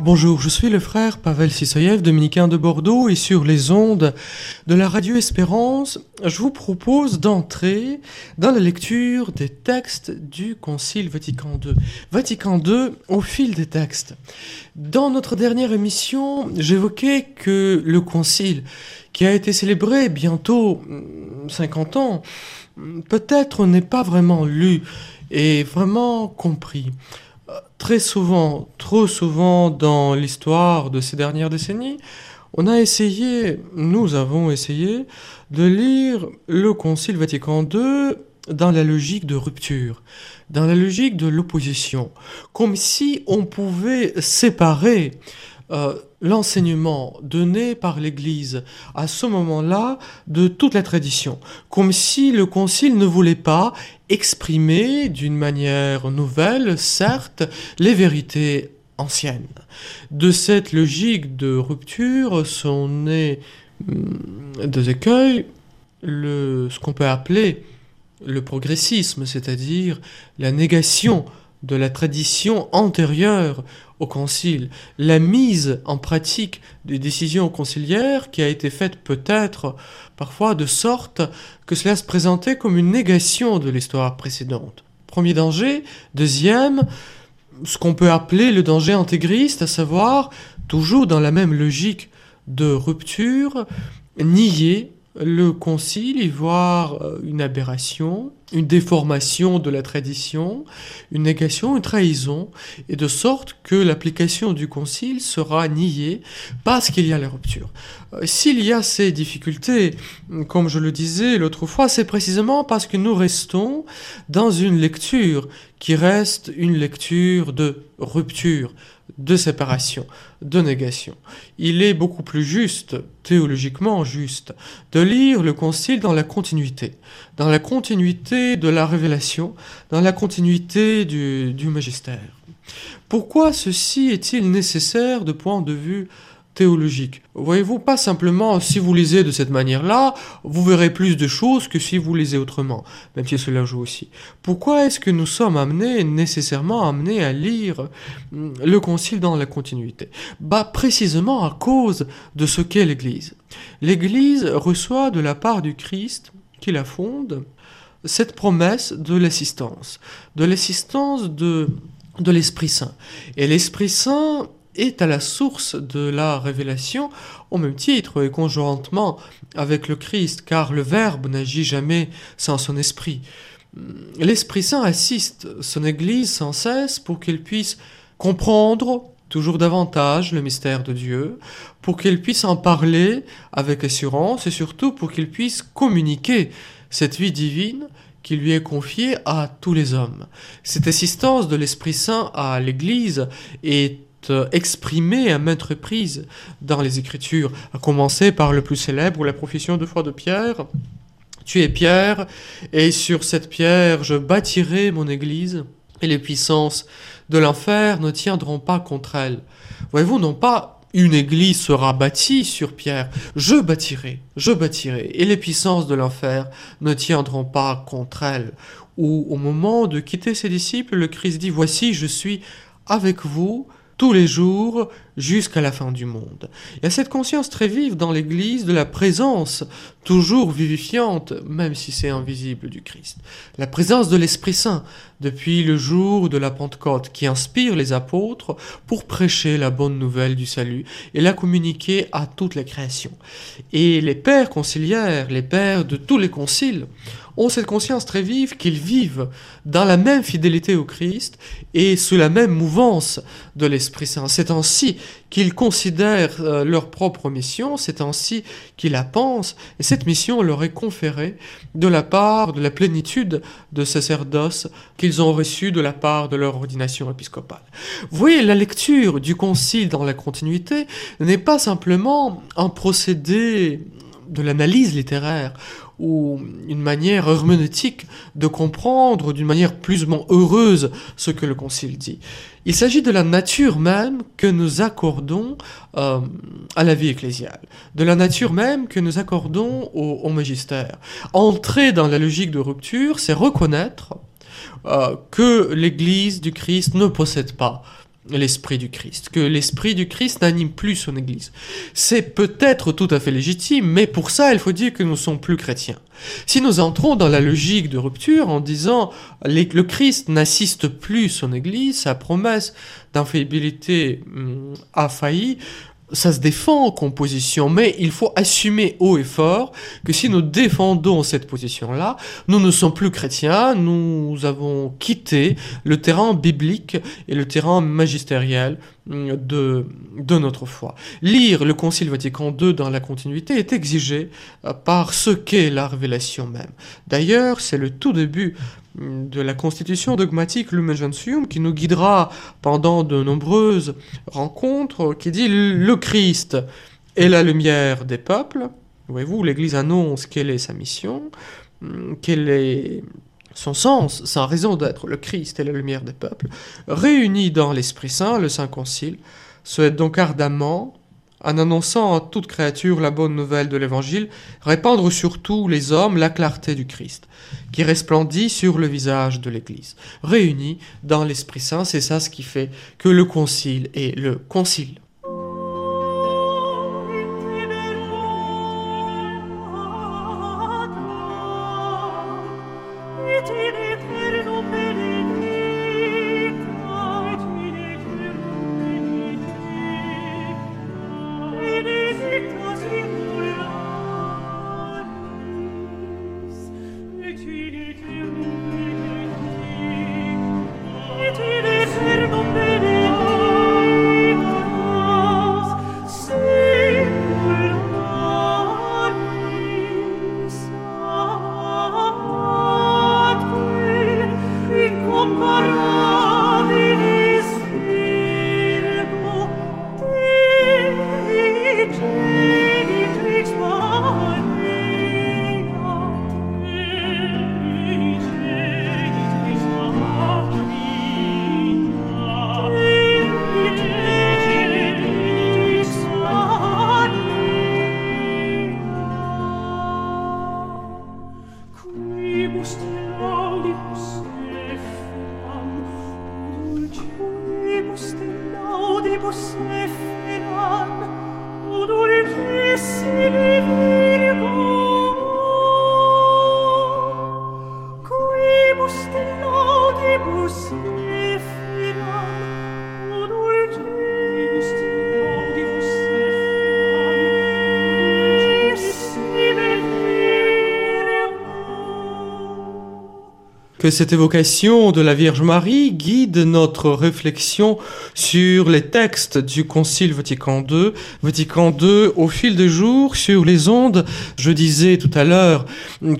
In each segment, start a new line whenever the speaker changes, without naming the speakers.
Bonjour, je suis le frère Pavel Sisoyev, dominicain de Bordeaux, et sur les ondes de la radio Espérance, je vous propose d'entrer dans la lecture des textes du Concile Vatican II. Vatican II au fil des textes. Dans notre dernière émission, j'évoquais que le Concile, qui a été célébré bientôt 50 ans, peut-être n'est pas vraiment lu et vraiment compris très souvent, trop souvent dans l'histoire de ces dernières décennies, on a essayé, nous avons essayé, de lire le Concile Vatican II dans la logique de rupture, dans la logique de l'opposition, comme si on pouvait séparer euh, l'enseignement donné par l'Église à ce moment-là de toute la tradition, comme si le Concile ne voulait pas exprimer d'une manière nouvelle, certes, les vérités anciennes. De cette logique de rupture sont nés hum, deux écueils, ce qu'on peut appeler le progressisme, c'est-à-dire la négation de la tradition antérieure au concile, la mise en pratique des décisions conciliaires qui a été faite peut-être parfois de sorte que cela se présentait comme une négation de l'histoire précédente. Premier danger. Deuxième, ce qu'on peut appeler le danger intégriste, à savoir, toujours dans la même logique de rupture, nier le concile y voir euh, une aberration, une déformation de la tradition, une négation, une trahison, et de sorte que l'application du concile sera niée parce qu'il y a la rupture. Euh, s'il y a ces difficultés, comme je le disais l'autre fois, c'est précisément parce que nous restons dans une lecture qui reste une lecture de rupture, de séparation, de négation. Il est beaucoup plus juste, théologiquement juste, de lire le Concile dans la continuité, dans la continuité de la révélation, dans la continuité du, magistère. Pourquoi ceci est-il nécessaire de point de vue théologique. Voyez-vous, pas simplement si vous lisez de cette manière-là, vous verrez plus de choses que si vous lisez autrement, même si cela joue aussi. Pourquoi est-ce que nous sommes amenés, nécessairement amenés à lire hum, le Concile dans la continuité? Bah, précisément à cause de ce qu'est l'Église. L'Église reçoit de la part du Christ, qui la fonde, cette promesse de l'assistance, de l'assistance de, de l'Esprit Saint. Et l'Esprit Saint est à la source de la révélation au même titre et conjointement avec le Christ, car le Verbe n'agit jamais sans son esprit. L'Esprit Saint assiste son Église sans cesse pour qu'elle puisse comprendre toujours davantage le mystère de Dieu, pour qu'elle puisse en parler avec assurance et surtout pour qu'il puisse communiquer cette vie divine qui lui est confiée à tous les hommes. Cette assistance de l'Esprit Saint à l'Église est euh, exprimé à maintes reprises dans les Écritures, à commencer par le plus célèbre, la profession de foi de Pierre. Tu es Pierre, et sur cette pierre je bâtirai mon Église, et les puissances de l'enfer ne tiendront pas contre elle. Voyez-vous, non pas une église sera bâtie sur pierre, je bâtirai, je bâtirai, et les puissances de l'enfer ne tiendront pas contre elle. Ou au moment de quitter ses disciples, le Christ dit, Voici, je suis avec vous tous les jours jusqu'à la fin du monde. Il y a cette conscience très vive dans l'Église de la présence toujours vivifiante, même si c'est invisible, du Christ. La présence de l'Esprit Saint depuis le jour de la Pentecôte qui inspire les apôtres pour prêcher la bonne nouvelle du salut et la communiquer à toute la création. Et les pères conciliaires, les pères de tous les conciles, ont cette conscience très vive qu'ils vivent dans la même fidélité au Christ et sous la même mouvance de l'Esprit Saint. C'est ainsi qu'ils considèrent euh, leur propre mission, c'est ainsi qu'ils la pensent, et cette mission leur est conférée de la part de la plénitude de sacerdoce qu'ils ont reçu de la part de leur ordination épiscopale. Vous voyez, la lecture du concile dans la continuité n'est pas simplement un procédé de l'analyse littéraire ou une manière herméneutique de comprendre d'une manière plus ou moins heureuse ce que le Concile dit. Il s'agit de la nature même que nous accordons euh, à la vie ecclésiale, de la nature même que nous accordons au, magistère. Entrer dans la logique de rupture, c'est reconnaître euh, que l'Église du Christ ne possède pas l'esprit du Christ, que l'esprit du Christ n'anime plus son Église. C'est peut-être tout à fait légitime, mais pour ça, il faut dire que nous sommes plus chrétiens. Si nous entrons dans la logique de rupture en disant le Christ n'assiste plus son Église, sa promesse d'infaillibilité hum, a failli, ça se défend en composition, mais il faut assumer haut et fort que si nous défendons cette position-là, nous ne sommes plus chrétiens, nous avons quitté le terrain biblique et le terrain magistériel hum, de, de notre foi. Lire le Concile Vatican II dans la continuité est exigé euh, par ce qu'est la révélation même. D'ailleurs, c'est le tout début de la constitution dogmatique Lumen Gentium qui nous guidera pendant de nombreuses rencontres, qui dit le Christ est la lumière des peuples. Voyez-vous, l'Église annonce quelle est sa mission, quel est son sens, sa raison d'être. Le Christ est la lumière des peuples. Réunis dans l'Esprit Saint, le Saint Concile souhaite donc ardemment en annonçant à toute créature la bonne nouvelle de l'Évangile, répandre sur tous les hommes la clarté du Christ, qui resplendit sur le visage de l'Église. Réunis dans l'Esprit Saint, c'est ça ce qui fait que le Concile est le Concile. 不行。Que cette évocation de la Vierge Marie guide notre réflexion sur les textes du Concile Vatican II. Vatican II, au fil des jours, sur les ondes, je disais tout à l'heure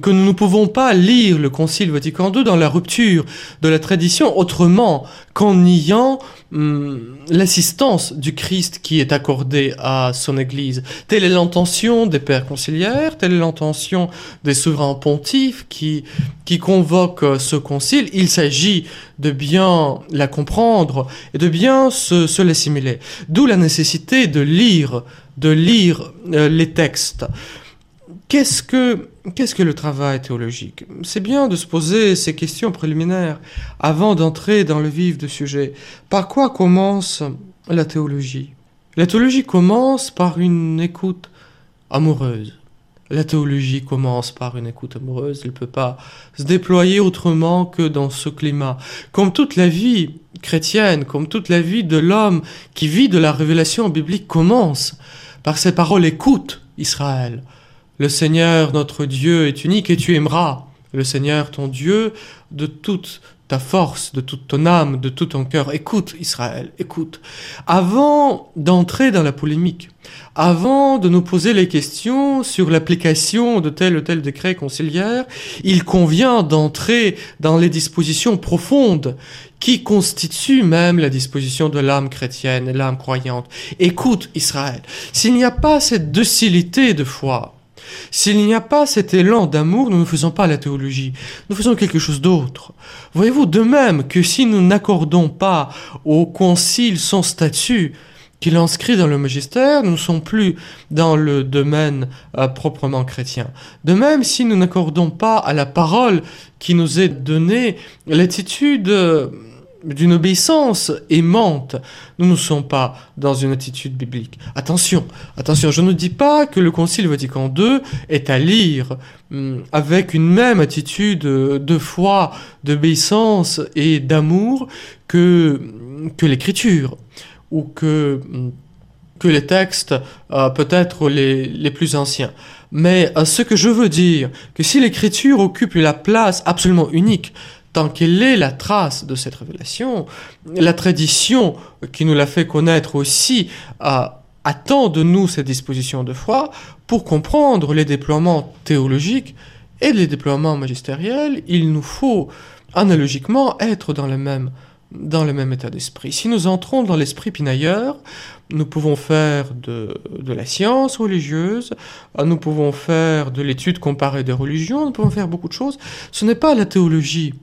que nous ne pouvons pas lire le Concile Vatican II dans la rupture de la tradition autrement qu'en niant hum, l'assistance du Christ qui est accordée à son Église. Telle est l'intention des pères conciliaires, telle est l'intention des souverains pontifs qui, qui convoquent ce concile. Il s'agit de bien la comprendre et de bien se, se l'assimiler. D'où la nécessité de lire, de lire euh, les textes. Qu'est-ce que, qu'est-ce que le travail théologique? C'est bien de se poser ces questions préliminaires avant d'entrer dans le vif du sujet. Par quoi commence la théologie? La théologie commence par une écoute amoureuse. La théologie commence par une écoute amoureuse, elle ne peut pas se déployer autrement que dans ce climat. Comme toute la vie chrétienne, comme toute la vie de l'homme qui vit de la révélation biblique commence par ces paroles écoute Israël. Le Seigneur notre Dieu est unique et tu aimeras le Seigneur ton Dieu de toute ta force, de toute ton âme, de tout ton cœur. Écoute, Israël, écoute. Avant d'entrer dans la polémique, avant de nous poser les questions sur l'application de tel ou tel décret conciliaire, il convient d'entrer dans les dispositions profondes qui constituent même la disposition de l'âme chrétienne l'âme croyante. Écoute, Israël, s'il n'y a pas cette docilité de foi, s'il n'y a pas cet élan d'amour, nous ne faisons pas la théologie, nous faisons quelque chose d'autre. Voyez-vous, de même que si nous n'accordons pas au concile son statut, qu'il inscrit dans le magistère, nous ne sommes plus dans le domaine euh, proprement chrétien. De même, si nous n'accordons pas à la parole qui nous est donnée l'attitude d'une obéissance aimante. Nous ne sommes pas dans une attitude biblique. Attention, attention, je ne dis pas que le Concile Vatican II est à lire hum, avec une même attitude de foi, d'obéissance et d'amour que, que l'écriture ou que, hum, que les textes euh, peut-être les, plus anciens. Mais euh, ce que je veux dire, que si l'écriture occupe la place absolument unique tant qu'elle est la trace de cette révélation, la tradition qui nous l'a fait connaître aussi attend de nous cette disposition de foi pour comprendre les déploiements théologiques et les déploiements magistériels. Il nous faut analogiquement être dans le même, dans le même état d'esprit. Si nous entrons dans l'esprit pinailleur, nous pouvons faire de, de, la science religieuse, nous pouvons faire de l'étude comparée des religions, nous pouvons faire beaucoup de choses. Ce n'est pas la théologie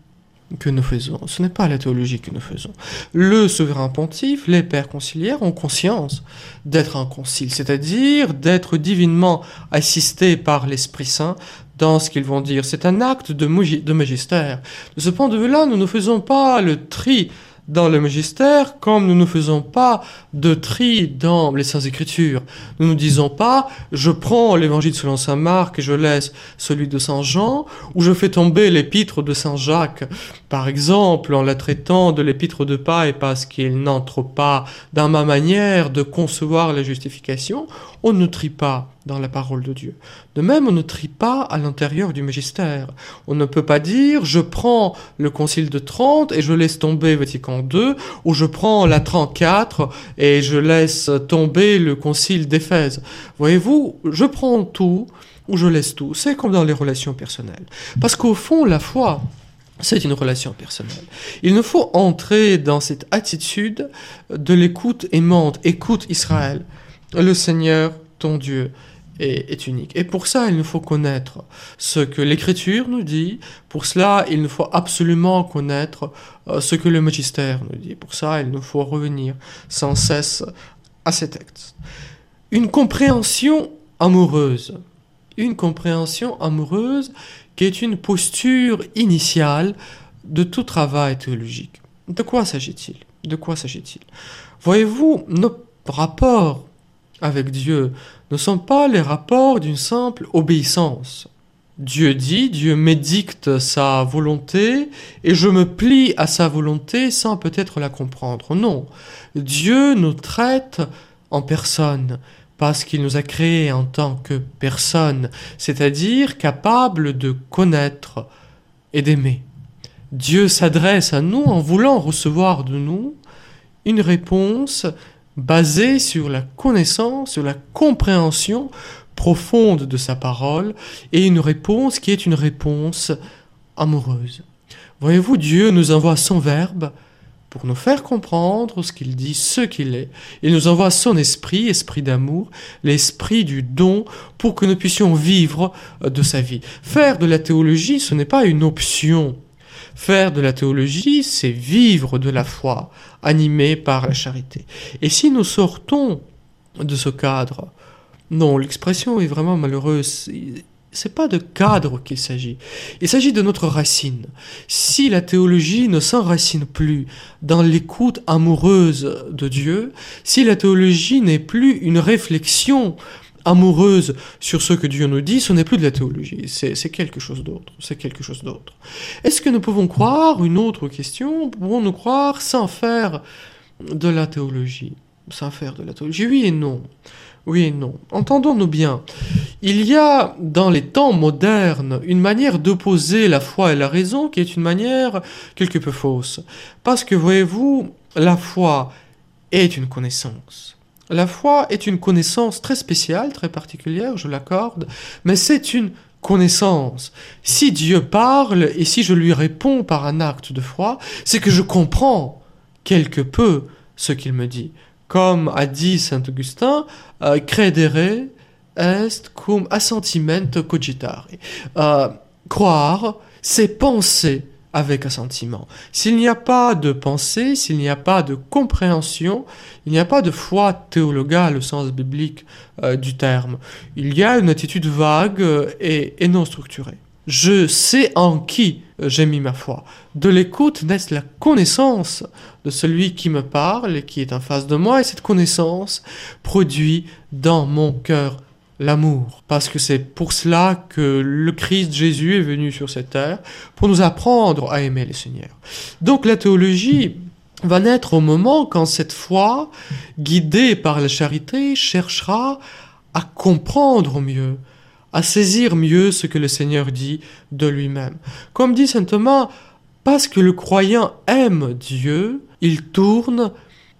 que nous faisons. Ce n'est pas la théologie que nous faisons. Le souverain pontife, les pères conciliaires ont conscience d'être un concile, c'est-à-dire d'être divinement assistés par l'Esprit Saint dans ce qu'ils vont dire. C'est un acte de, de magistère. De ce point de vue-là, nous ne faisons pas le tri dans le magistère comme nous ne faisons pas de tri dans les Saintes Écritures. Nous ne disons pas je prends l'évangile selon Saint Marc et je laisse celui de Saint Jean, ou je fais tomber l'épître de Saint Jacques, par exemple, en la traitant de l'épître de Paille parce qu'il n'entre pas dans ma manière de concevoir la justification. On ne trie pas dans la parole de Dieu. De même, on ne trie pas à l'intérieur du magistère. On ne peut pas dire je prends le concile de Trente et je laisse tomber Vatican II, ou je prends la 34 et je laisse tomber le concile d'Éphèse. Voyez-vous, je prends tout ou je laisse tout. C'est comme dans les relations personnelles. Parce qu'au fond, la foi, c'est une relation personnelle. Il nous faut entrer dans cette attitude de l'écoute aimante. Écoute Israël, le Seigneur, ton Dieu, est, unique. Et pour ça, il nous faut connaître ce que l'Écriture nous dit. Pour cela, il nous faut absolument connaître euh, ce que le magistère nous dit. Pour ça, il nous faut revenir sans cesse à ces textes. Une compréhension amoureuse. Une compréhension amoureuse qui est une posture initiale de tout travail théologique. De quoi s'agit-il? De quoi s'agit-il? Voyez-vous, nos rapports avec Dieu ne sont pas les rapports d'une simple obéissance. Dieu dit, Dieu m'édicte sa volonté et je me plie à sa volonté sans peut-être la comprendre. Non, Dieu nous traite en personne parce qu'il nous a créés en tant que personne, c'est-à-dire capable de connaître et d'aimer. Dieu s'adresse à nous en voulant recevoir de nous une réponse basée sur la connaissance, sur la compréhension profonde de sa parole, et une réponse qui est une réponse amoureuse. Voyez-vous, Dieu nous envoie son Verbe pour nous faire comprendre ce qu'il dit, ce qu'il est. Il nous envoie son esprit, esprit d'amour, l'esprit du don, pour que nous puissions vivre de sa vie. Faire de la théologie, ce n'est pas une option. Faire de la théologie, c'est vivre de la foi, animé par la charité. Et si nous sortons de ce cadre, non, l'expression est vraiment malheureuse. C'est pas de cadre qu'il s'agit. Il s'agit de notre racine. Si la théologie ne s'enracine plus dans l'écoute amoureuse de Dieu, si la théologie n'est plus une réflexion amoureuse sur ce que Dieu nous dit, ce n'est plus de la théologie, c'est quelque chose d'autre, c'est quelque chose d'autre. Est-ce que nous pouvons croire, une autre question, pouvons-nous croire sans faire de la théologie sans faire de la théologie? Oui et non. Oui et non. Entendons-nous bien. Il y a dans les temps modernes une manière d'opposer la foi et la raison qui est une manière quelque peu fausse. Parce que voyez-vous, la foi est une connaissance. La foi est une connaissance très spéciale, très particulière, je l'accorde, mais c'est une connaissance. Si Dieu parle et si je lui réponds par un acte de foi, c'est que je comprends quelque peu ce qu'il me dit. Comme a dit saint Augustin, euh, credere est cum assentimento cogitare. Euh, croire, c'est penser avec assentiment. S'il n'y a pas de pensée, s'il n'y a pas de compréhension, il n'y a pas de foi théologale au sens biblique euh, du terme. Il y a une attitude vague et, et non structurée. Je sais en qui j'ai mis ma foi. De l'écoute naît la connaissance de celui qui me parle et qui est en face de moi, et cette connaissance produit dans mon cœur l'amour. Parce que c'est pour cela que le Christ Jésus est venu sur cette terre, pour nous apprendre à aimer le Seigneur. Donc la théologie va naître au moment quand cette foi, guidée par la charité, cherchera à comprendre mieux, à saisir mieux ce que le Seigneur dit de lui-même. Comme dit saint Thomas, parce que le croyant aime Dieu, il tourne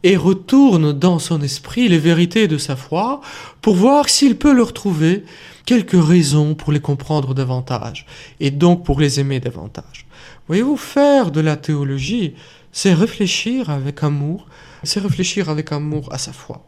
et retourne dans son esprit les vérités de sa foi pour voir s'il peut leur trouver quelques raisons pour les comprendre davantage et donc pour les aimer davantage. Voyez-vous, faire de la théologie, c'est réfléchir avec amour, c'est réfléchir avec amour à sa foi.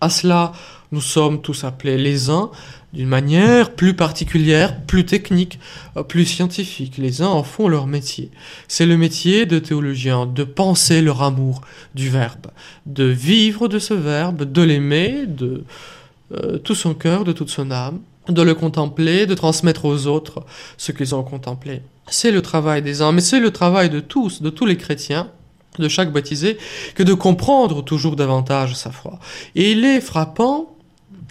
À cela, nous sommes tous appelés les uns d'une manière plus particulière, plus technique, euh, plus scientifique. Les uns en font leur métier. C'est le métier de théologien, de penser leur amour du Verbe, de vivre de ce Verbe, de l'aimer de euh, tout son cœur, de toute son âme, de le contempler, de transmettre aux autres ce qu'ils ont contemplé. C'est le travail des uns, mais c'est le travail de tous, de tous les chrétiens, de chaque baptisé, que de comprendre toujours davantage sa foi. Et il est frappant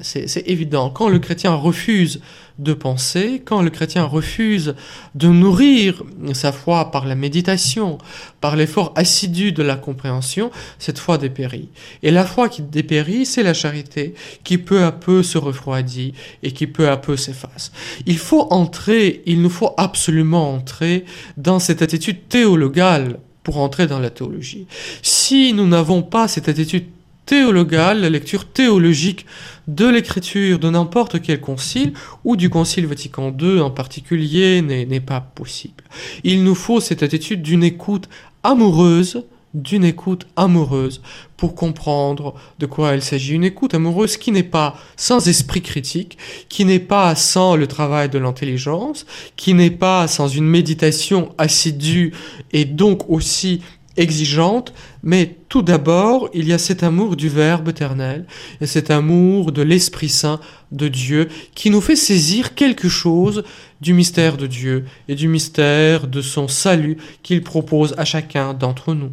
c'est évident. Quand le chrétien refuse de penser, quand le chrétien refuse de nourrir sa foi par la méditation, par l'effort assidu de la compréhension, cette foi dépérit. Et la foi qui dépérit, c'est la charité qui peu à peu se refroidit et qui peu à peu s'efface. Il faut entrer, il nous faut absolument entrer dans cette attitude théologale pour entrer dans la théologie. Si nous n'avons pas cette attitude théologale, la lecture théologique de l'écriture de n'importe quel concile, ou du concile Vatican II en particulier, n'est pas possible. Il nous faut cette attitude d'une écoute amoureuse, d'une écoute amoureuse pour comprendre de quoi il s'agit. Une écoute amoureuse qui n'est pas sans esprit critique, qui n'est pas sans le travail de l'intelligence, qui n'est pas sans une méditation assidue et donc aussi exigeante, mais tout d'abord, il y a cet amour du Verbe éternel, et cet amour de l'Esprit Saint de Dieu, qui nous fait saisir quelque chose du mystère de Dieu et du mystère de son salut qu'il propose à chacun d'entre nous.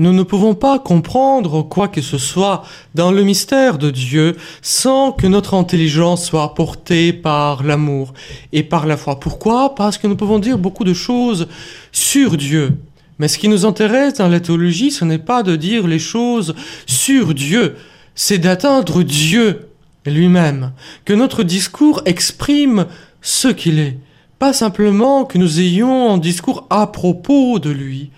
Nous ne pouvons pas comprendre quoi que ce soit dans le mystère de Dieu sans que notre intelligence soit portée par l'amour et par la foi. Pourquoi? Parce que nous pouvons dire beaucoup de choses sur Dieu. Mais ce qui nous intéresse dans la théologie, ce n'est pas de dire les choses sur Dieu, c'est d'atteindre Dieu lui-même, que notre discours exprime ce qu'il est, pas simplement que nous ayons un discours à propos de lui,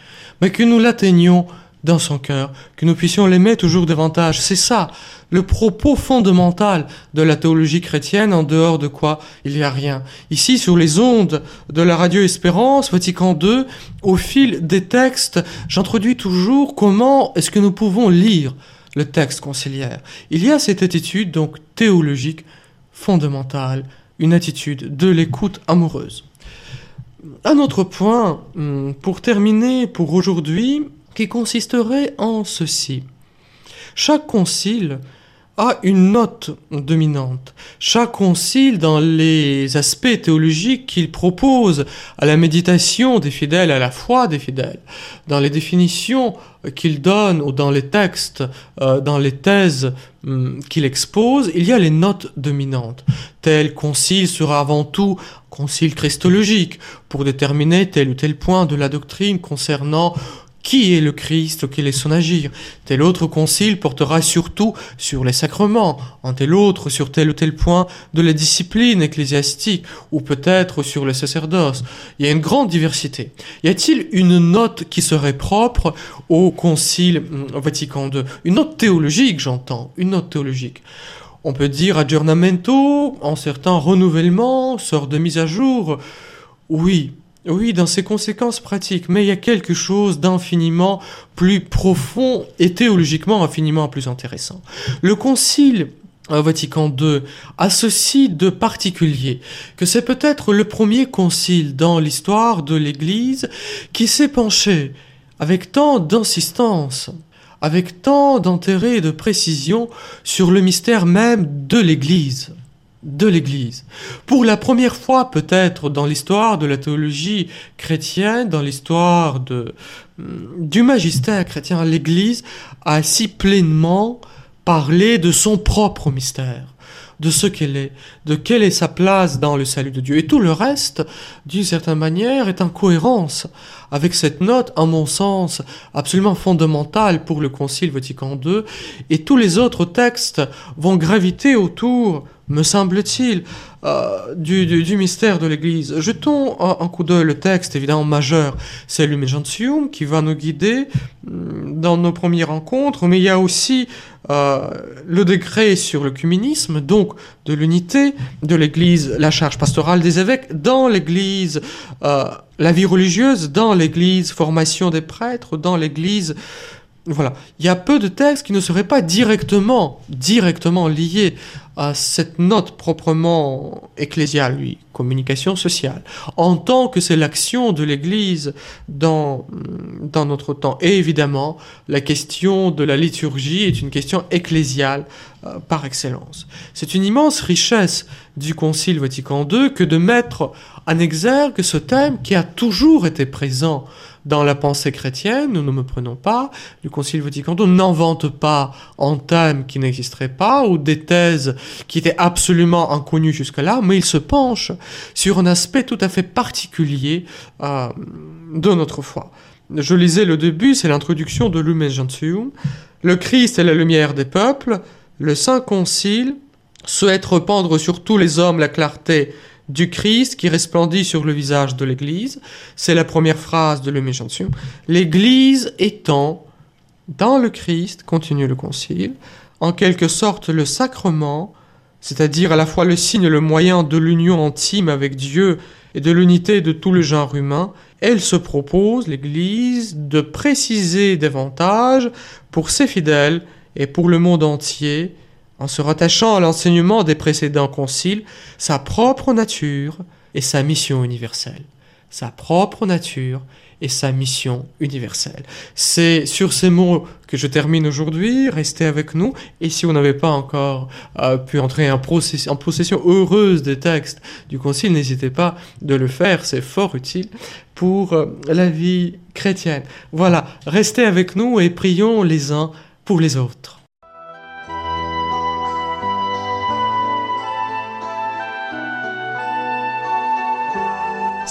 mais que nous l'atteignions dans son cœur, que nous puissions l'aimer toujours davantage. C'est ça, le propos fondamental de la théologie chrétienne, en dehors de quoi il n'y a rien. Ici, sur les ondes de la radio Espérance, Vatican II, au fil des textes, j'introduis toujours comment est-ce que nous pouvons lire le texte conciliaire. Il y a cette attitude donc théologique fondamentale, une attitude de l'écoute amoureuse. Un autre point, hum, pour terminer pour aujourd'hui, qui consisterait en ceci. Chaque concile a une note dominante. Chaque concile, dans les aspects théologiques qu'il propose à la méditation des fidèles, à la foi des fidèles, dans les définitions qu'il donne ou dans les textes, euh, dans les thèses hum, qu'il expose, il y a les notes dominantes. Tel concile sera avant tout concile christologique pour déterminer tel ou tel point de la doctrine concernant qui est le Christ, quel est son agir? Tel autre concile portera surtout sur les sacrements, en tel autre sur tel ou tel point de la discipline ecclésiastique, ou peut-être sur le sacerdoce. Il y a une grande diversité. Y a-t-il une note qui serait propre au concile hum, Vatican II Une note théologique, j'entends, une note théologique. On peut dire aggiornamento, en certains renouvellements, sort de mise à jour. Oui, oui, dans ses conséquences pratiques, mais il y a quelque chose d'infiniment plus profond et théologiquement infiniment plus intéressant. Le Concile euh, Vatican II a ceci de particulier, que c'est peut-être le premier concile dans l'histoire de l'Église qui s'est penché avec tant d'insistance, avec tant d'intérêt et de précision sur le mystère même de l'Église de l'Église. Pour la première fois peut-être dans l'histoire de la théologie chrétienne, dans l'histoire de, du magistère chrétien, l'Église a si pleinement parlé de son propre mystère de ce qu'elle est, de quelle est sa place dans le salut de Dieu. Et tout le reste, d'une certaine manière, est en cohérence avec cette note, en mon sens, absolument fondamentale pour le Concile Vatican II, et tous les autres textes vont graviter autour me semble-t-il, euh, du, du, mystère de l'Église. Jetons un, coup d'œil le texte, évidemment majeur, c'est l'Humegentium, qui va nous guider mm, dans nos premières rencontres, mais il y a aussi euh, le décret sur le communisme, donc de l'unité de l'Église, la charge pastorale des évêques dans l'Église, euh, la vie religieuse dans l'Église, formation des prêtres dans l'Église, voilà. Il y a peu de textes qui ne seraient pas directement, directement liés à cette note proprement ecclésiale, lui, communication sociale, en tant que c'est l'action de l'Église dans, dans notre temps. Et évidemment, la question de la liturgie est une question ecclésiale euh, par excellence. C'est une immense richesse du Concile Vatican II que de mettre en exergue ce thème qui a toujours été présent dans la pensée chrétienne, nous ne me prenons pas, du Concile Vatican II n'invente pas un thème qui n'existerait pas ou des thèses qui étaient absolument inconnues jusque-là, mais il se penche sur un aspect tout à fait particulier euh, de notre foi. Je lisais le début, c'est l'introduction de Lumen Gentium. Le Christ est la lumière des peuples. Le Saint Concile souhaite rependre sur tous les hommes la clarté du Christ qui resplendit sur le visage de l'Église. C'est la première phrase de l'Humilation. L'Église étant dans le Christ, continue le Concile, en quelque sorte le sacrement, c'est-à-dire à la fois le signe et le moyen de l'union intime avec Dieu et de l'unité de tout le genre humain, elle se propose, l'Église, de préciser davantage pour ses fidèles et pour le monde entier en se rattachant à l'enseignement des précédents conciles, sa propre nature et sa mission universelle. Sa propre nature et sa mission universelle. C'est sur ces mots que je termine aujourd'hui. Restez avec nous. Et si vous n'avez pas encore euh, pu entrer en, en, possession heureuse des textes du Concile, n'hésitez pas de le faire. C'est fort utile pour euh, la vie chrétienne. Voilà, restez avec nous et prions les uns pour les autres.